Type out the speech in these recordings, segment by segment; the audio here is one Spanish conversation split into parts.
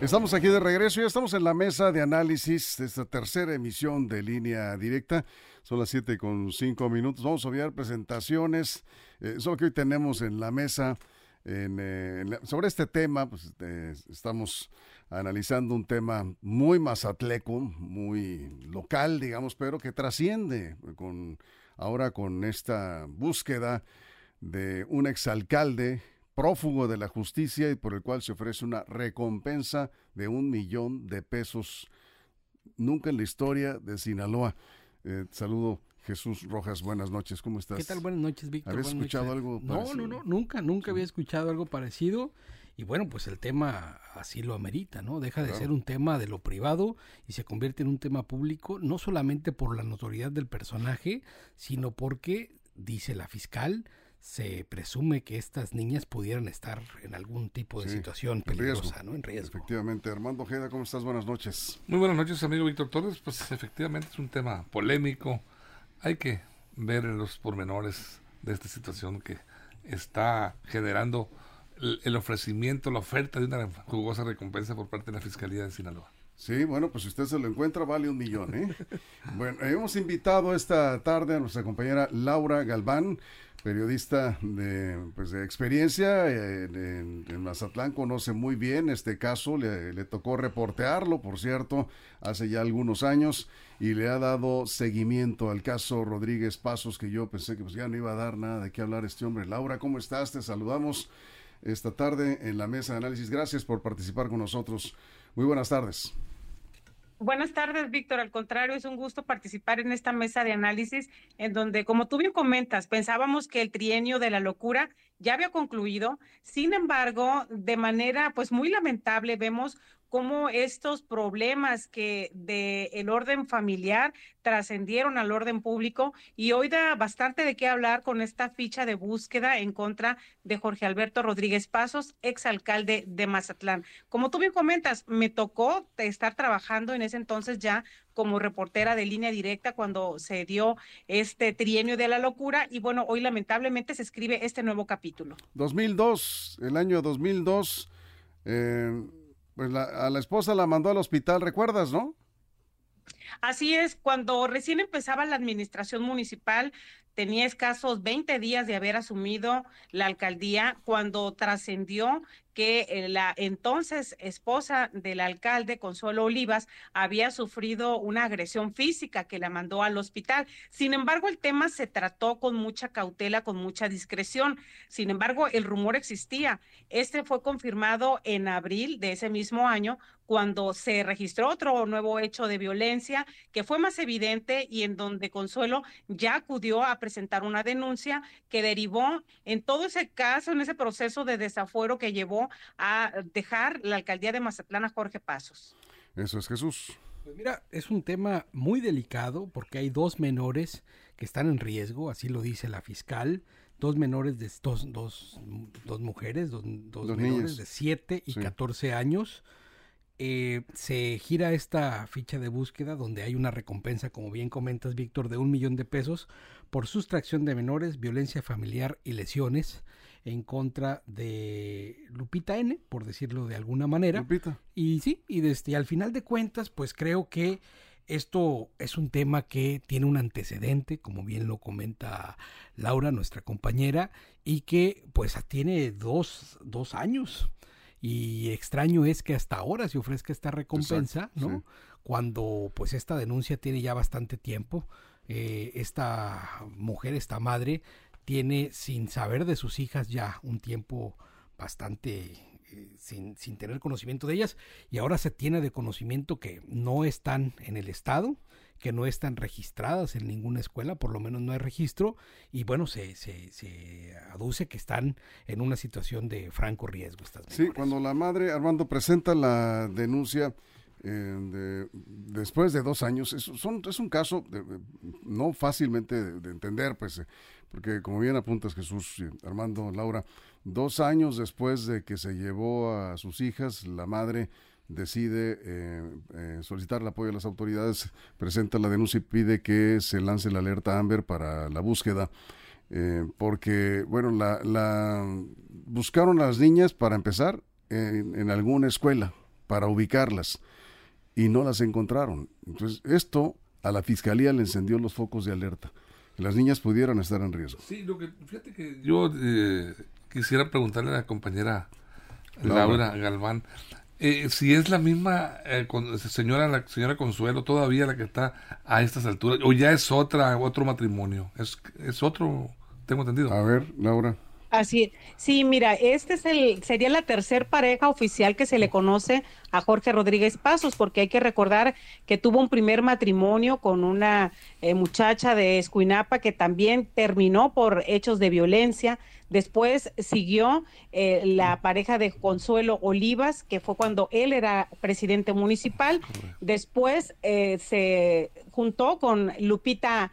Estamos aquí de regreso y estamos en la mesa de análisis de esta tercera emisión de línea directa. Son las 7 con 5 minutos. Vamos a enviar presentaciones. Eh, solo que hoy tenemos en la mesa eh, sobre este tema. Pues, eh, estamos analizando un tema muy mazatleco, muy local, digamos, pero que trasciende con ahora con esta búsqueda de un exalcalde prófugo de la justicia y por el cual se ofrece una recompensa de un millón de pesos. Nunca en la historia de Sinaloa. Eh, saludo Jesús Rojas, buenas noches, ¿cómo estás? ¿Qué tal? Buenas noches, Víctor. ¿Habías escuchado algo parecido? No, no, no, nunca, nunca había escuchado algo parecido. Y bueno, pues el tema así lo amerita, ¿no? Deja de ser un tema de lo privado y se convierte en un tema público, no solamente por la notoriedad del personaje, sino porque, dice la fiscal, se presume que estas niñas pudieran estar en algún tipo de situación peligrosa, ¿no? En riesgo. Efectivamente. Armando Ojeda, ¿cómo estás? Buenas noches. Muy buenas noches, amigo Víctor Torres. Pues efectivamente es un tema polémico. Hay que ver los pormenores de esta situación que está generando el, ofrecimiento, la oferta de una jugosa recompensa por parte de la Fiscalía de Sinaloa. Sí, bueno, pues si usted se lo encuentra, vale un millón, ¿eh? bueno, hemos invitado esta tarde a nuestra compañera Laura Galván periodista de, pues, de experiencia en, Mazatlán, conoce muy bien este caso, le, le, tocó reportearlo, por cierto, hace ya algunos años, y le ha dado seguimiento al caso Rodríguez Pasos, que yo pensé que pues, ya no iba a dar nada de qué hablar este hombre. Laura, ¿cómo estás? Te saludamos esta tarde en la mesa de análisis. Gracias por participar con nosotros. Muy buenas tardes. Buenas tardes, Víctor. Al contrario, es un gusto participar en esta mesa de análisis en donde, como tú bien comentas, pensábamos que el trienio de la locura ya había concluido. Sin embargo, de manera pues muy lamentable vemos cómo estos problemas que de el orden familiar trascendieron al orden público y hoy da bastante de qué hablar con esta ficha de búsqueda en contra de Jorge Alberto Rodríguez Pasos, exalcalde de Mazatlán. Como tú bien comentas, me tocó estar trabajando en ese entonces ya como reportera de línea directa cuando se dio este trienio de la locura y bueno, hoy lamentablemente se escribe este nuevo capítulo. 2002, el año 2002, eh, pues a la esposa la mandó al hospital, ¿recuerdas, no? Así es, cuando recién empezaba la administración municipal, tenía escasos 20 días de haber asumido la alcaldía cuando trascendió que eh, la entonces esposa del alcalde, Consuelo Olivas, había sufrido una agresión física que la mandó al hospital. Sin embargo, el tema se trató con mucha cautela, con mucha discreción. Sin embargo, el rumor existía. Este fue confirmado en abril de ese mismo año cuando se registró otro nuevo hecho de violencia que fue más evidente y en donde Consuelo ya acudió a presentar una denuncia que derivó en todo ese caso, en ese proceso de desafuero que llevó a dejar la alcaldía de Mazatlán a Jorge Pasos. Eso es Jesús. Pues mira, es un tema muy delicado porque hay dos menores que están en riesgo, así lo dice la fiscal, dos menores de dos, dos, dos mujeres, dos, menores de 7 y 14 años eh, se gira esta ficha de búsqueda donde hay una recompensa, como bien comentas, Víctor, de un millón de pesos por sustracción de menores, violencia familiar y lesiones en contra de Lupita N, por decirlo de alguna manera. Lupita. Y sí, y desde al final de cuentas, pues creo que esto es un tema que tiene un antecedente, como bien lo comenta Laura, nuestra compañera, y que pues tiene dos, dos años y extraño es que hasta ahora se ofrezca esta recompensa, ¿no? Cuando pues esta denuncia tiene ya bastante tiempo, eh, esta mujer, esta madre, tiene sin saber de sus hijas ya un tiempo bastante eh, sin, sin, tener conocimiento de ellas y ahora se tiene de conocimiento que no están en el estado, que no están registradas en ninguna escuela, por lo menos no hay registro, y bueno, se, se, se aduce que están en una situación de franco riesgo. Estas sí, cuando la madre, Armando, presenta la denuncia, eh, después de dos años, es, son, es un caso no fácilmente de, entender, pues, eh, porque como bien apuntas Jesús, Armando, Laura, dos años después de que se llevó a sus hijas, la madre decide eh, solicitar el apoyo de las autoridades, presenta la denuncia y pide que se lance la alerta Amber para la búsqueda. porque, bueno, la, la, buscaron a las niñas para empezar en alguna escuela, para ubicarlas y no las encontraron. Entonces, esto a la fiscalía le encendió los focos de alerta. Las niñas pudieran estar en riesgo. Sí, lo que, fíjate que yo eh, quisiera preguntarle a la compañera Laura, Galván, eh, si es la misma eh, señora, la señora Consuelo todavía la que está a estas alturas, o ya es otra, otro matrimonio, es, es otro, tengo entendido. A ver, Laura. Así, sí, mira, este es el, sería la tercer pareja oficial que se le conoce a Jorge Rodríguez Pasos, porque hay que recordar que tuvo un primer matrimonio con una eh, muchacha de Escuinapa que también terminó por hechos de violencia. Después siguió eh, la pareja de Consuelo Olivas, que fue cuando él era presidente municipal. Después eh, se juntó con Lupita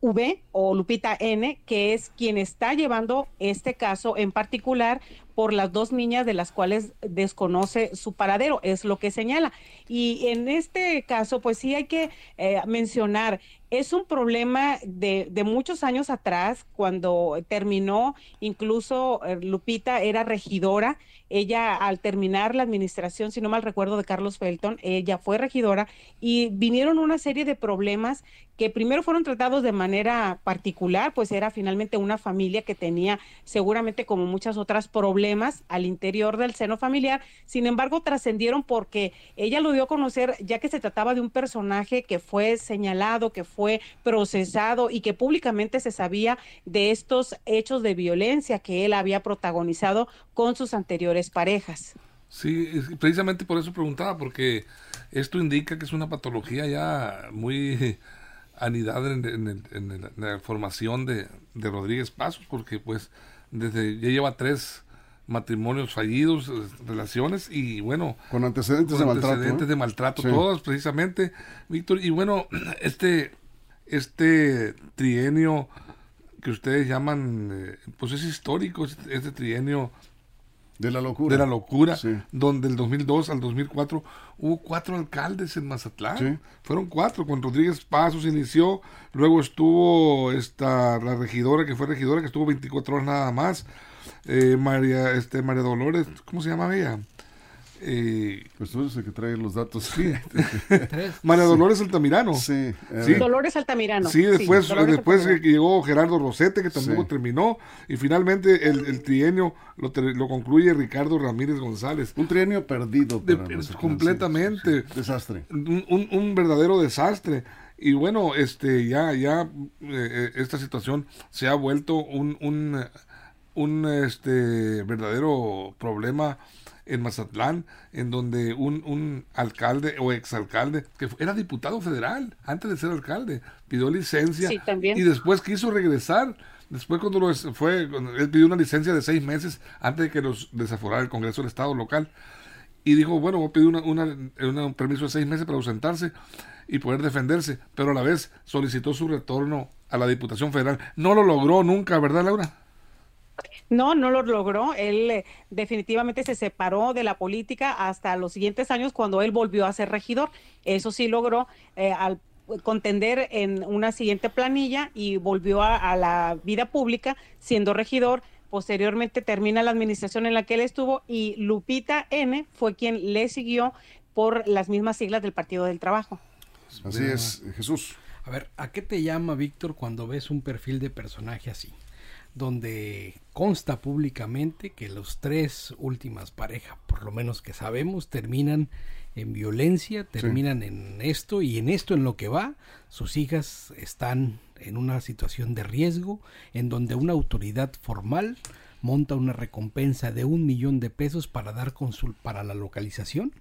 V o Lupita N, que es quien está llevando este caso en particular por las dos niñas de las cuales desconoce su paradero, es lo que señala. Y en este caso, pues sí hay que eh, mencionar, es un problema de, muchos años atrás, cuando terminó, incluso eh, Lupita era regidora. Ella al terminar la administración, si no mal recuerdo, de Carlos Felton, ella fue regidora y vinieron una serie de problemas que primero fueron tratados de manera particular, pues era finalmente una familia que tenía seguramente como muchas otras problemas al interior del seno familiar, sin embargo trascendieron porque ella lo dio a conocer ya que se trataba de un personaje que fue señalado, que fue procesado y que públicamente se sabía de estos hechos de violencia que él había protagonizado con sus anteriores parejas. Sí, precisamente por eso preguntaba, porque esto indica que es una patología ya muy anidada en, la formación de, Rodríguez Pasos, porque pues desde ya lleva tres matrimonios fallidos, relaciones y bueno... Con antecedentes de maltrato. Antecedentes de maltrato, todos precisamente, Víctor. Y bueno, este, este trienio que ustedes llaman, eh, pues es histórico, este trienio de la locura. De la locura, donde del 2002 al 2004 hubo cuatro alcaldes en Mazatlán. Fueron cuatro, con Rodríguez Pasos inició, luego estuvo esta la regidora, que fue regidora, que estuvo 24 horas nada más. Eh, María, este, María Dolores, ¿cómo se llama ella? Eh, pues tú eres el que trae los datos. Sí. María Dolores Altamirano. Sí, sí. Dolores Altamirano. Sí, después, después llegó Gerardo Rosete, que tampoco terminó. Y finalmente el, trienio lo, lo, concluye Ricardo Ramírez González. Un trienio perdido. completamente. Desastre. Un, un, verdadero desastre. Y bueno, este ya, ya eh, esta situación se ha vuelto un, un, un este, verdadero problema en Mazatlán, en donde un, un alcalde o exalcalde, que era diputado federal antes de ser alcalde, pidió licencia y después quiso regresar. Después cuando lo fue, él pidió una licencia de seis meses antes de que los desaforara el Congreso del Estado local. Y dijo, bueno, voy a pedir una, un permiso de seis meses para ausentarse y poder defenderse, pero a la vez solicitó su retorno a la Diputación Federal. No lo logró nunca, ¿verdad, Laura? No, no lo logró. Él eh, definitivamente se separó de la política hasta los siguientes años cuando él volvió a ser regidor. Eso sí logró eh, al contender en una siguiente planilla y volvió a, la vida pública siendo regidor. Posteriormente termina la administración en la que él estuvo y Lupita N fue quien le siguió por las mismas siglas del Partido del Trabajo. Así es, Jesús. A ver, ¿a qué te llama, Víctor, cuando ves un perfil de personaje así? Donde consta públicamente que los tres últimas parejas, por lo menos que sabemos, terminan en violencia, terminan en esto y en esto en lo que va, sus hijas están en una situación de riesgo en donde una autoridad formal monta una recompensa de un millón de pesos para dar consul para la localización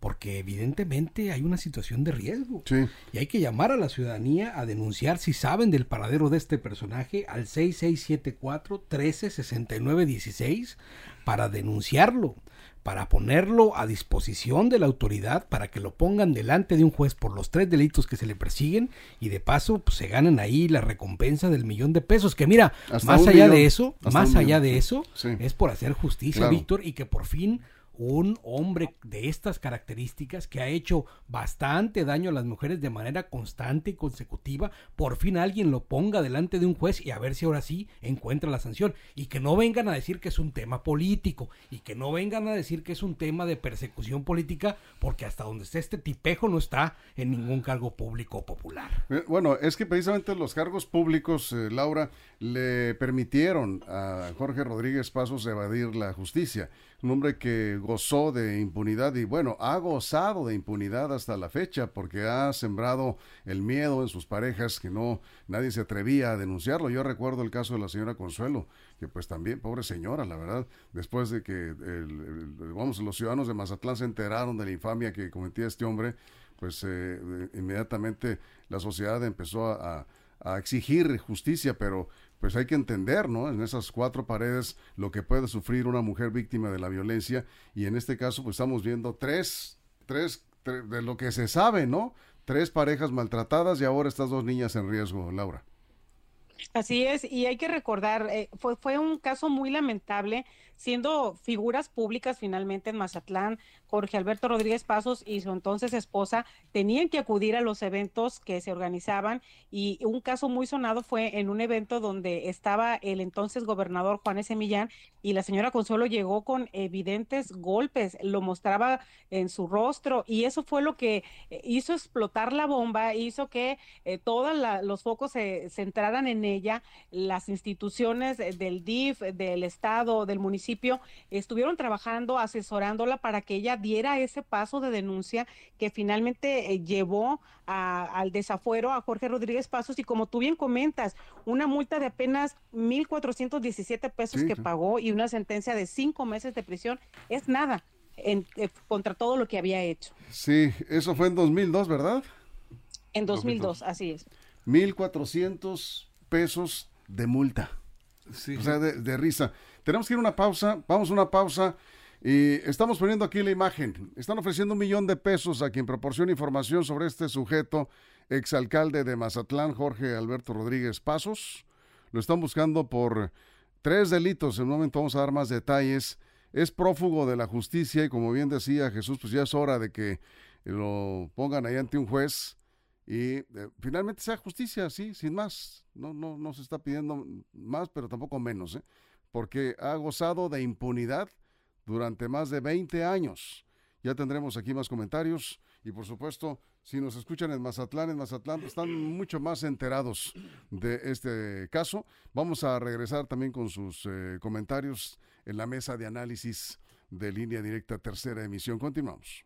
porque evidentemente hay una situación de riesgo. Y hay que llamar a la ciudadanía a denunciar si saben del paradero de este personaje al 6674 136916 para denunciarlo para ponerlo a disposición de la autoridad para que lo pongan delante de un juez por los tres delitos que se le persiguen y de paso pues, se ganan ahí la recompensa del millón de pesos que mira más allá de eso más allá de eso es por hacer justicia Víctor y que por fin un hombre de estas características que ha hecho bastante daño a las mujeres de manera constante y consecutiva, por fin alguien lo ponga delante de un juez y a ver si ahora sí encuentra la sanción. Y que no vengan a decir que es un tema político y que no vengan a decir que es un tema de persecución política, porque hasta donde está este tipejo no está en ningún cargo público popular. Eh, bueno, es que precisamente los cargos públicos, eh, Laura, le permitieron a Jorge Rodríguez Pasos evadir la justicia un hombre que gozó de impunidad y bueno, ha gozado de impunidad hasta la fecha porque ha sembrado el miedo en sus parejas que no nadie se atrevía a denunciarlo. Yo recuerdo el caso de la señora Consuelo, que pues también, pobre señora, la verdad, después de que vamos, los ciudadanos de Mazatlán se enteraron de la infamia que cometía este hombre, pues eh, inmediatamente la sociedad empezó a, a exigir justicia, pero pues hay que entender, ¿no? En esas cuatro paredes lo que puede sufrir una mujer víctima de la violencia y en este caso pues estamos viendo tres, tres, de lo que se sabe, ¿no? Tres parejas maltratadas y ahora estas dos niñas en riesgo, Laura. Así es, y hay que recordar, eh, fue, fue un caso muy lamentable siendo figuras públicas finalmente en Mazatlán, Jorge Alberto Rodríguez Pasos y su entonces esposa tenían que acudir a los eventos que se organizaban y un caso muy sonado fue en un evento donde estaba el entonces gobernador Juan S. Millán y la señora Consuelo llegó con evidentes golpes, lo mostraba en su rostro y eso fue lo que eh, hizo explotar la bomba, hizo que eh, todos los focos se centraran en ella, las instituciones del DIF, del Estado, del municipio, estuvieron trabajando, asesorándola para que ella diera ese paso de denuncia que finalmente eh, llevó al desafuero a Jorge Rodríguez Pasos y como tú bien comentas, una multa de apenas 1.417 pesos que pagó y una sentencia de cinco meses de prisión es nada en, eh, contra todo lo que había hecho. Sí, eso fue en 2002, ¿verdad? En 2002, así es. 1.400 pesos de multa. Sí. O sea, de risa. Tenemos que ir a una pausa, vamos a una pausa. Y estamos poniendo aquí la imagen. Están ofreciendo un millón de pesos a quien proporcione información sobre este sujeto, exalcalde de Mazatlán, Jorge Alberto Rodríguez Pasos. Lo están buscando por tres delitos. En un momento vamos a dar más detalles. Es prófugo de la justicia y como bien decía Jesús, pues ya es hora de que lo pongan ahí ante un juez y eh, finalmente sea justicia, sí, sin más. No, no, no se está pidiendo más, pero tampoco menos. ¿eh? porque ha gozado de impunidad durante más de 20 años. Ya tendremos aquí más comentarios y por supuesto, si nos escuchan en Mazatlán, en Mazatlán están mucho más enterados de este caso. Vamos a regresar también con sus eh, comentarios en la mesa de análisis de línea directa tercera emisión. Continuamos.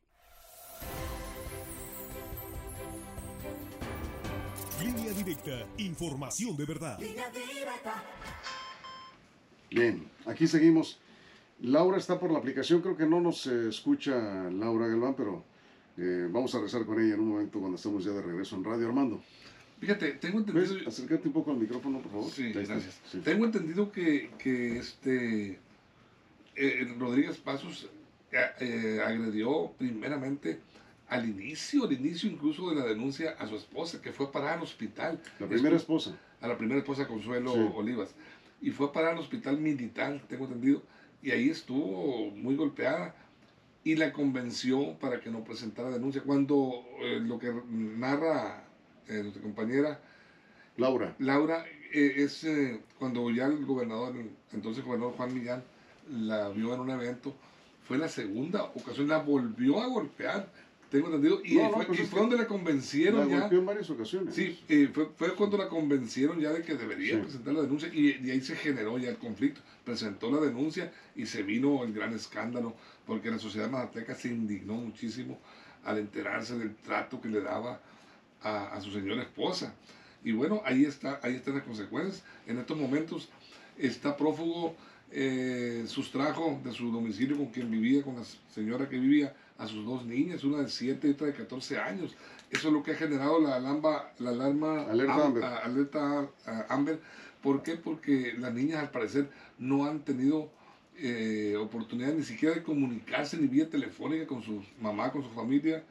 Línea directa, información de verdad. Bien, aquí seguimos. Laura está por la aplicación, creo que no nos escucha Laura Galván, pero eh, vamos a rezar con ella en un momento cuando estemos ya de regreso en radio. Armando. Fíjate, tengo entendido... Acércate un poco al micrófono, por favor. Sí, gracias. Tengo entendido que, que este eh, Rodríguez Pasos eh, agredió primeramente al inicio, al inicio incluso de la denuncia a su esposa, que fue para al hospital. La primera esposa. A la primera esposa, Consuelo Olivas y fue para el hospital militar, tengo entendido, y ahí estuvo muy golpeada y la convenció para que no presentara denuncia. Cuando eh, lo que narra eh, nuestra compañera Laura, Laura eh, es cuando ya el gobernador, entonces el gobernador Juan Millán, la vio en un evento, fue la segunda ocasión, la volvió a golpear tengo entendido. Y, fue, pues donde la convencieron ya. en varias ocasiones. Sí, fue, fue, cuando la convencieron ya de que debería presentar la denuncia y, de ahí se generó ya el conflicto. Presentó la denuncia y se vino el gran escándalo porque la sociedad mazateca se indignó muchísimo al enterarse del trato que le daba a, su señora esposa. Y bueno, ahí, está, ahí están las consecuencias. En estos momentos está prófugo, eh, sustrajo de su domicilio con quien vivía, con la señora que vivía, a sus dos niñas, una de 7 y otra de 14 años. Eso es lo que ha generado la alarma, la alarma alerta, Amber. alerta Amber. ¿Por qué? Porque las niñas al parecer no han tenido eh, oportunidad ni siquiera de comunicarse ni vía telefónica con su mamá, con su familia,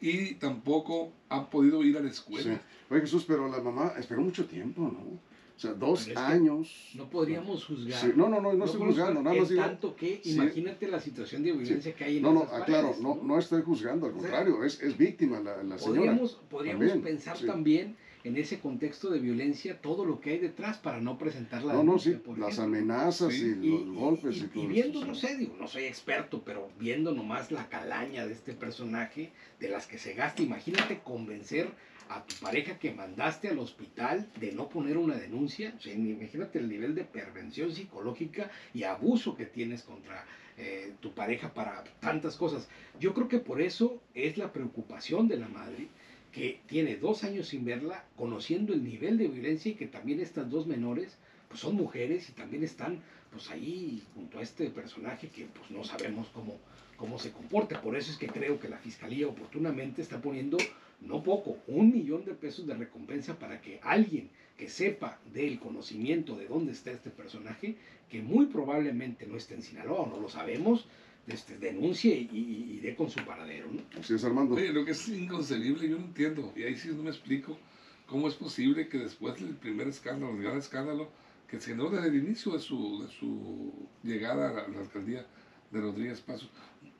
y tampoco han podido ir a la escuela. Oye Jesús, pero la mamá esperó mucho tiempo, ¿no? O sea, dos años. No podríamos juzgar. No, no, no, no, estoy juzgando. Nada más tanto que, imagínate la situación de violencia que hay en No, no, claro, no, no estoy juzgando, al contrario, es, es víctima la, la señora. Podríamos, pensar también en ese contexto de violencia todo lo que hay detrás para no presentar la no, No, sí, las amenazas y, los golpes y, todo viendo, no sé, digo, no soy experto, pero viendo nomás la calaña de este personaje, de las que se gasta, imagínate convencer a tu pareja que mandaste al hospital de no poner una denuncia, o sea, imagínate el nivel de pervención psicológica y abuso que tienes contra eh, tu pareja para tantas cosas. Yo creo que por eso es la preocupación de la madre, que tiene dos años sin verla, conociendo el nivel de violencia y que también estas dos menores pues son mujeres y también están pues ahí junto a este personaje que pues no sabemos cómo, cómo se comporta. Por eso es que creo que la fiscalía oportunamente está poniendo no poco, un millón de pesos de recompensa para que alguien que sepa del conocimiento de dónde está este personaje, que muy probablemente no esté en Sinaloa, no lo sabemos, este, denuncie y, dé con su paradero. ¿no? Así es, Armando. Oye, lo que es inconcebible, yo no entiendo, y ahí sí no me explico cómo es posible que después del primer escándalo, el gran escándalo, que se generó desde el inicio de su, de su llegada a la, alcaldía de Rodríguez Paso,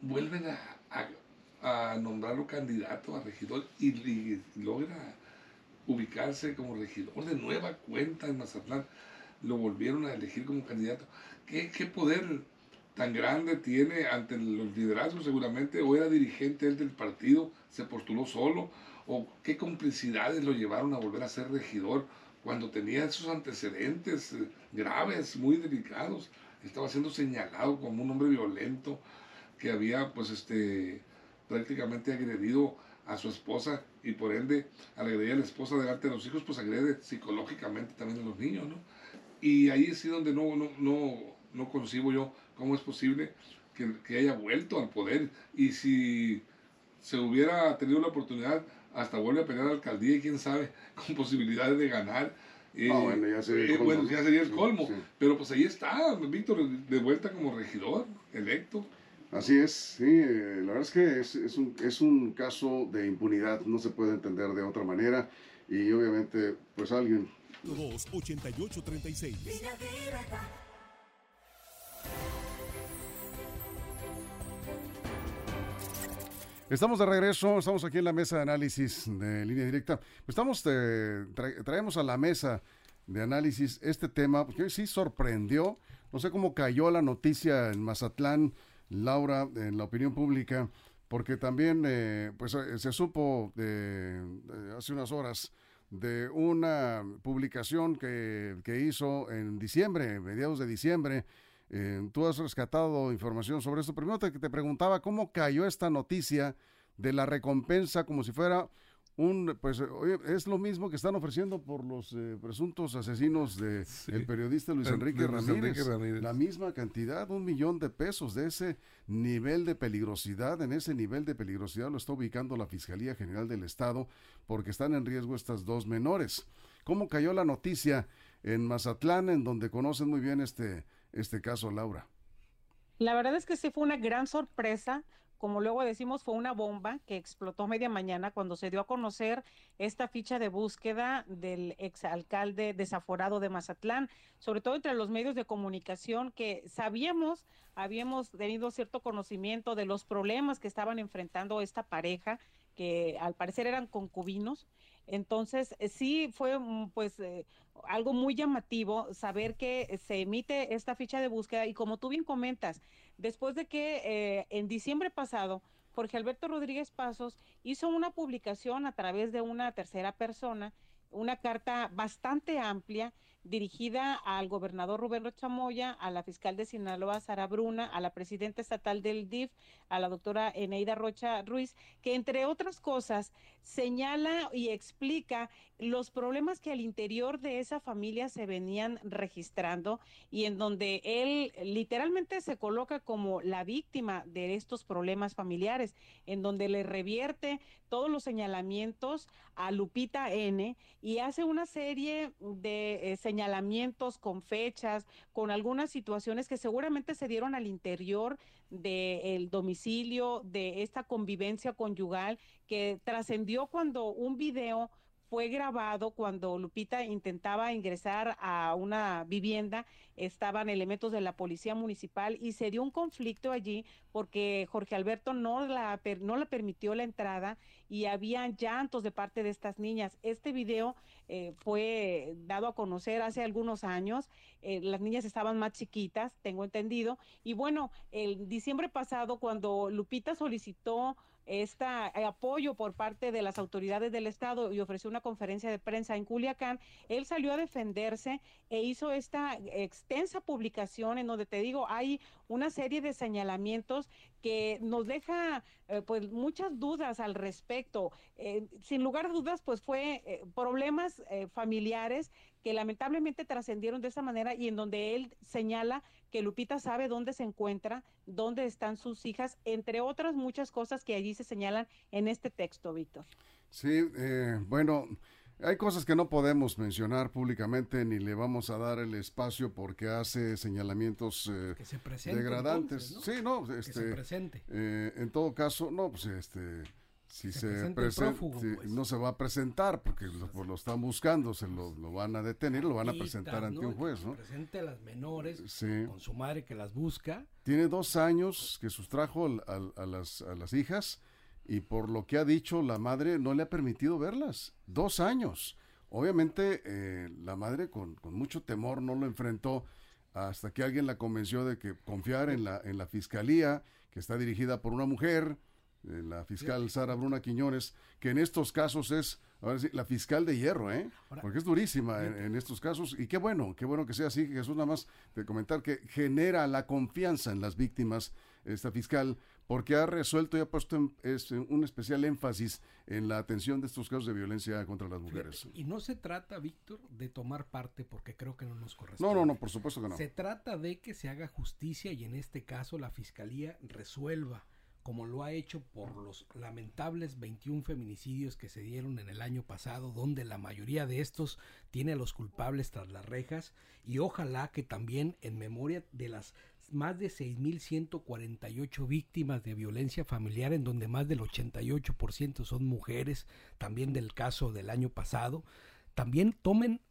vuelven a, a, nombrarlo candidato a regidor y, y, logra ubicarse como regidor de nueva cuenta en Mazatlán. Lo volvieron a elegir como candidato. ¿Qué, qué poder tan grande tiene ante los liderazgos seguramente, o era dirigente del partido, se postuló solo, o qué complicidades lo llevaron a volver a ser regidor cuando tenía esos antecedentes eh, graves, muy delicados, estaba siendo señalado como un hombre violento que había pues este prácticamente agredido a su esposa y por ende al agredir a la esposa delante de los hijos pues agrede psicológicamente también a los niños, ¿no? Y ahí es donde no, no, no, no concibo yo ¿Cómo es posible que, haya vuelto al poder? Y si se hubiera tenido la oportunidad, hasta vuelve a pelear a la alcaldía y quién sabe, con posibilidades de ganar. Eh, ah, bueno, ya sería el eh, colmo. Bueno, ya sería el colmo. Pero pues ahí está, Víctor, de vuelta como regidor, electo. Así es, sí, eh, la verdad es que es, es, un, es un caso de impunidad, no se puede entender de otra manera y obviamente pues alguien... 2, 88, 36. Estamos de regreso, estamos aquí en la mesa de análisis de línea directa. Estamos, eh, traemos a la mesa de análisis este tema, porque sí sorprendió, no sé cómo cayó la noticia en Mazatlán, Laura, en la opinión pública, porque también eh, pues eh, se supo de, hace unas horas de una publicación que, que hizo en diciembre, mediados de diciembre, eh, tú has rescatado información sobre esto. Primero te, te preguntaba cómo cayó esta noticia de la recompensa como si fuera un, pues es lo mismo que están ofreciendo por los eh, presuntos asesinos de el periodista Luis Enrique, Ramírez, La misma cantidad, un millón de pesos de ese nivel de peligrosidad. En ese nivel de peligrosidad lo está ubicando la Fiscalía General del Estado porque están en riesgo estas dos menores. ¿Cómo cayó la noticia en Mazatlán, en donde conocen muy bien este este caso, Laura? La verdad es que sí fue una gran sorpresa. Como luego decimos, fue una bomba que explotó media mañana cuando se dio a conocer esta ficha de búsqueda del exalcalde desaforado de Mazatlán, sobre todo entre los medios de comunicación que sabíamos, habíamos tenido cierto conocimiento de los problemas que estaban enfrentando esta pareja, que al parecer eran concubinos entonces, eh, sí fue pues eh, algo muy llamativo saber que se emite esta ficha de búsqueda y como tú bien comentas, después de que eh, en diciembre pasado Jorge Alberto Rodríguez Pasos hizo una publicación a través de una tercera persona, una carta bastante amplia dirigida al gobernador Rubén Rochamoya, a la fiscal de Sinaloa, Sara Bruna, a la presidenta estatal del DIF, a la doctora Eneida Rocha Ruiz, que entre otras cosas señala y explica los problemas que al interior de esa familia se venían registrando y en donde él literalmente se coloca como la víctima de estos problemas familiares, en donde le revierte todos los señalamientos a Lupita N y hace una serie de eh, señalamientos con fechas, con algunas situaciones que seguramente se dieron al interior del domicilio, de esta convivencia conyugal que trascendió cuando un video fue grabado cuando Lupita intentaba ingresar a una vivienda, estaban elementos de la policía municipal y se dio un conflicto allí porque Jorge Alberto no la, no permitió la entrada y había llantos de parte de estas niñas. Este video eh, fue dado a conocer hace algunos años, eh, las niñas estaban más chiquitas, tengo entendido, y bueno, el diciembre pasado cuando Lupita solicitó este apoyo por parte de las autoridades del Estado y ofreció una conferencia de prensa en Culiacán, él salió a defenderse e hizo esta extensa publicación en donde te digo, hay una serie de señalamientos que nos deja eh, pues muchas dudas al respecto. sin lugar a dudas, pues fue problemas familiares que lamentablemente trascendieron de esa manera y en donde él señala que Lupita sabe dónde se encuentra, dónde están sus hijas, entre otras muchas cosas que allí se señalan en este texto, Víctor. Sí, eh, bueno, hay cosas que no podemos mencionar públicamente ni le vamos a dar el espacio porque hace señalamientos eh, degradantes. Sí, no, este, eh, en todo caso, no, pues este si se, presenta, pues. no se va a presentar porque lo, pues, lo están buscando, se lo, van a detener, lo van a presentar ante un juez, ¿no? presente a las menores con su madre que las busca. Tiene dos años que sustrajo a, las, a las hijas y por lo que ha dicho la madre no le ha permitido verlas. Dos años. Obviamente eh, la madre con, con mucho temor no lo enfrentó hasta que alguien la convenció de que confiar en la, en la fiscalía, que está dirigida por una mujer, la fiscal Sara Bruna Quiñones, que en estos casos es ahora sí, la fiscal de hierro, ¿eh? Porque es durísima en, estos casos. Y qué bueno, qué bueno que sea así, Jesús, nada más de comentar que genera la confianza en las víctimas esta fiscal, porque ha resuelto y ha puesto un especial énfasis en la atención de estos casos de violencia contra las mujeres. Y no se trata, Víctor, de tomar parte, porque creo que no nos corresponde. No, no, no, por supuesto que no. Se trata de que se haga justicia y en este caso la fiscalía resuelva como lo ha hecho por los lamentables 21 feminicidios que se dieron en el año pasado, donde la mayoría de estos tiene a los culpables tras las rejas, y ojalá que también en memoria de las más de 6.148 víctimas de violencia familiar, en donde más del 88% son mujeres, también del caso del año pasado, también tomen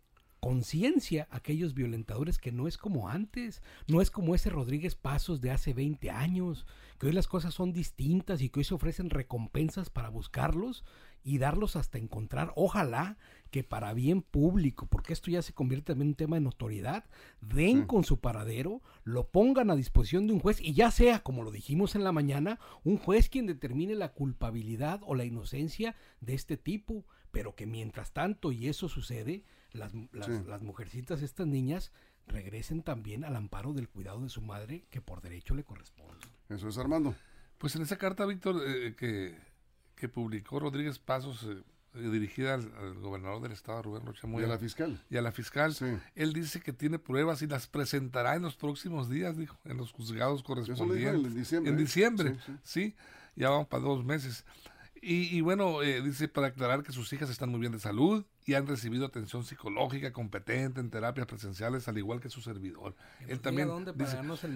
conciencia aquellos violentadores que no es como antes, no es como ese Rodríguez Pasos de hace 20 años, que hoy las cosas son distintas y que hoy se ofrecen recompensas para buscarlos y darlos hasta encontrar, ojalá que para bien público, porque esto ya se convierte también en un tema de notoriedad, den con su paradero, lo pongan a disposición de un juez y ya sea, como lo dijimos en la mañana, un juez quien determine la culpabilidad o la inocencia de este tipo, pero que mientras tanto, y eso sucede, las, las, mujercitas, estas niñas, regresen también al amparo del cuidado de su madre que por derecho le corresponde. Eso es Armando. Pues en esa carta, Víctor, eh, que, que, publicó Rodríguez Pasos, eh, dirigida al, gobernador del estado, Rubén Rocha Y a la fiscal. Y a la fiscal. Él dice que tiene pruebas y las presentará en los próximos días, dijo, en los juzgados correspondientes. en diciembre. En diciembre, sí, ya vamos para dos meses. Y, bueno, eh, dice para aclarar que sus hijas están muy bien de salud y han recibido atención psicológica competente en terapias presenciales, al igual que su servidor. Él también.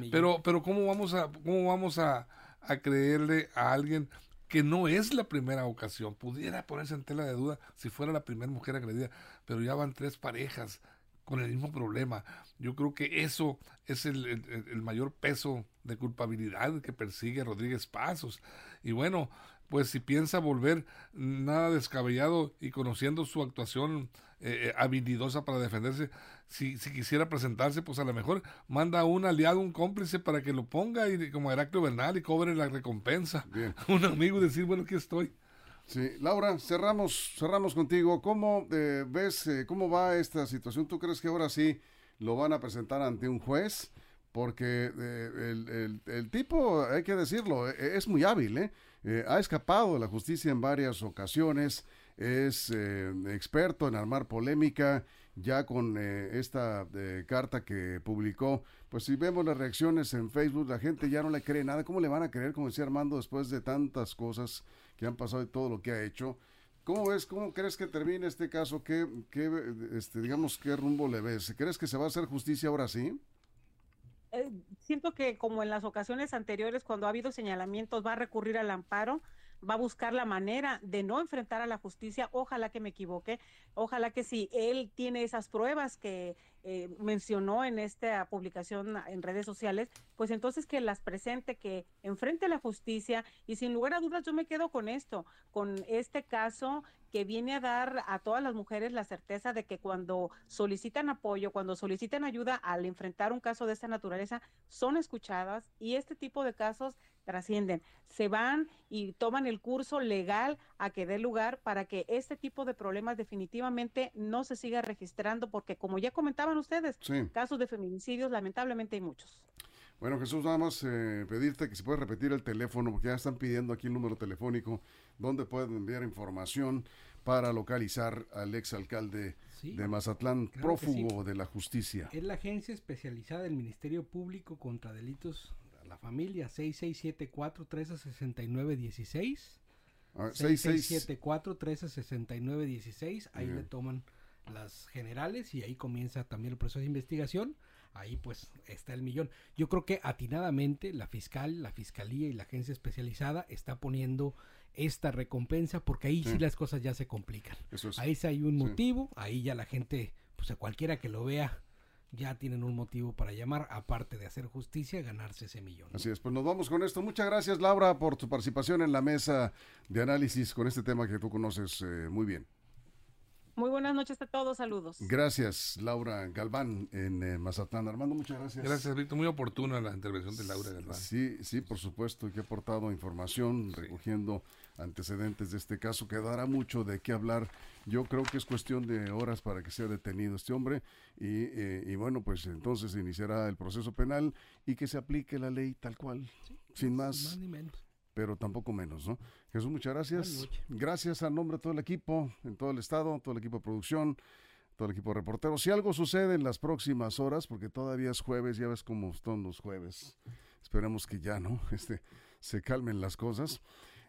pero, pero ¿cómo vamos a, cómo vamos a, a creerle a alguien que no es la primera ocasión? Pudiera ponerse en tela de duda si fuera la primera mujer agredida, pero ya van tres parejas con el mismo problema. Yo creo que eso es el, el, mayor peso de culpabilidad que persigue Rodríguez Pasos. Y bueno, pues si piensa volver nada descabellado y conociendo su actuación eh, eh, habilidosa para defenderse, si, si quisiera presentarse, pues a lo mejor manda a un aliado, un cómplice para que lo ponga y como Heraclio Bernal y cobre la recompensa. Un amigo decir, bueno, aquí estoy. Sí, Laura, cerramos, cerramos contigo. ¿Cómo eh, ves, eh, cómo va esta situación? ¿Tú crees que ahora sí lo van a presentar ante un juez? Porque el, el, tipo, hay que decirlo, es muy hábil, ¿eh? Ha escapado de la justicia en varias ocasiones, es experto en armar polémica, ya con esta carta que publicó, pues si vemos las reacciones en Facebook, la gente ya no le cree nada. ¿Cómo le van a creer, como decía Armando, después de tantas cosas que han pasado y todo lo que ha hecho. ¿Cómo ves, cómo crees que termine este caso? ¿Qué, qué este, digamos, qué rumbo le ves? ¿Crees que se va a hacer justicia ahora sí? Eh, siento que como en las ocasiones anteriores, cuando ha habido señalamientos, va a recurrir al amparo va a buscar la manera de no enfrentar a la justicia. Ojalá que me equivoque, ojalá que si él tiene esas pruebas que eh, mencionó en esta publicación en redes sociales, pues entonces que las presente, que enfrente a la justicia y sin lugar a dudas yo me quedo con esto, con este caso que viene a dar a todas las mujeres la certeza de que cuando solicitan apoyo, cuando solicitan ayuda al enfrentar un caso de esta naturaleza, son escuchadas y este tipo de casos trascienden, se van y toman el curso legal a que dé lugar para que este tipo de problemas definitivamente no se siga registrando, porque como ya comentaban ustedes, casos de feminicidios lamentablemente hay muchos. Bueno, Jesús, nada más eh, pedirte que se puede repetir el teléfono, porque ya están pidiendo aquí el número telefónico donde pueden enviar información para localizar al exalcalde de Mazatlán, prófugo de la justicia. Es la agencia especializada del Ministerio Público contra Delitos la familia 6674-1369-16. 6674-1369-16. Ahí le toman las generales y ahí comienza también el proceso de investigación. Ahí pues está el millón. Yo creo que atinadamente la fiscal, la fiscalía y la agencia especializada está poniendo esta recompensa porque ahí sí, las cosas ya se complican. Ahí sí hay un motivo, ahí ya la gente, pues a cualquiera que lo vea ya tienen un motivo para llamar, aparte de hacer justicia, ganarse ese millón. Así es, pues nos vamos con esto. Muchas gracias Laura por tu participación en la mesa de análisis con este tema que tú conoces eh, muy bien. Muy buenas noches a todos, saludos. Gracias, Laura Galván en eh, Mazatlán. Armando, muchas gracias. Gracias, Víctor. Muy oportuna la intervención de Laura Galván. Sí, sí, por supuesto, que ha aportado información, recogiendo antecedentes de este caso, que dará mucho de qué hablar. Yo creo que es cuestión de horas para que sea detenido este hombre y, eh, bueno, pues entonces iniciará el proceso penal y que se aplique la ley tal cual, sin más. Más ni menos pero tampoco menos, ¿no? Jesús, muchas gracias. Gracias a nombre de todo el equipo, en todo el estado, todo el equipo de producción, todo el equipo de reporteros. Si algo sucede en las próximas horas, porque todavía es jueves, ya ves cómo están los jueves. Esperemos que ya, ¿no? Este, se calmen las cosas.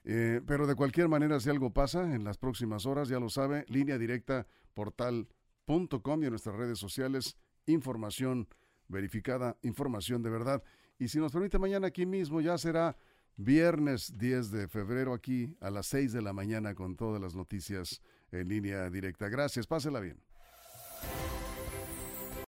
Eh, pero de cualquier manera, si algo pasa en las próximas horas, ya lo sabe, línea directa portal.com y en nuestras redes sociales, información verificada, información de verdad. Y si nos permite mañana aquí mismo ya será Viernes 10 de febrero aquí a las 6 de la mañana con todas las noticias en línea directa. Gracias, pásela bien.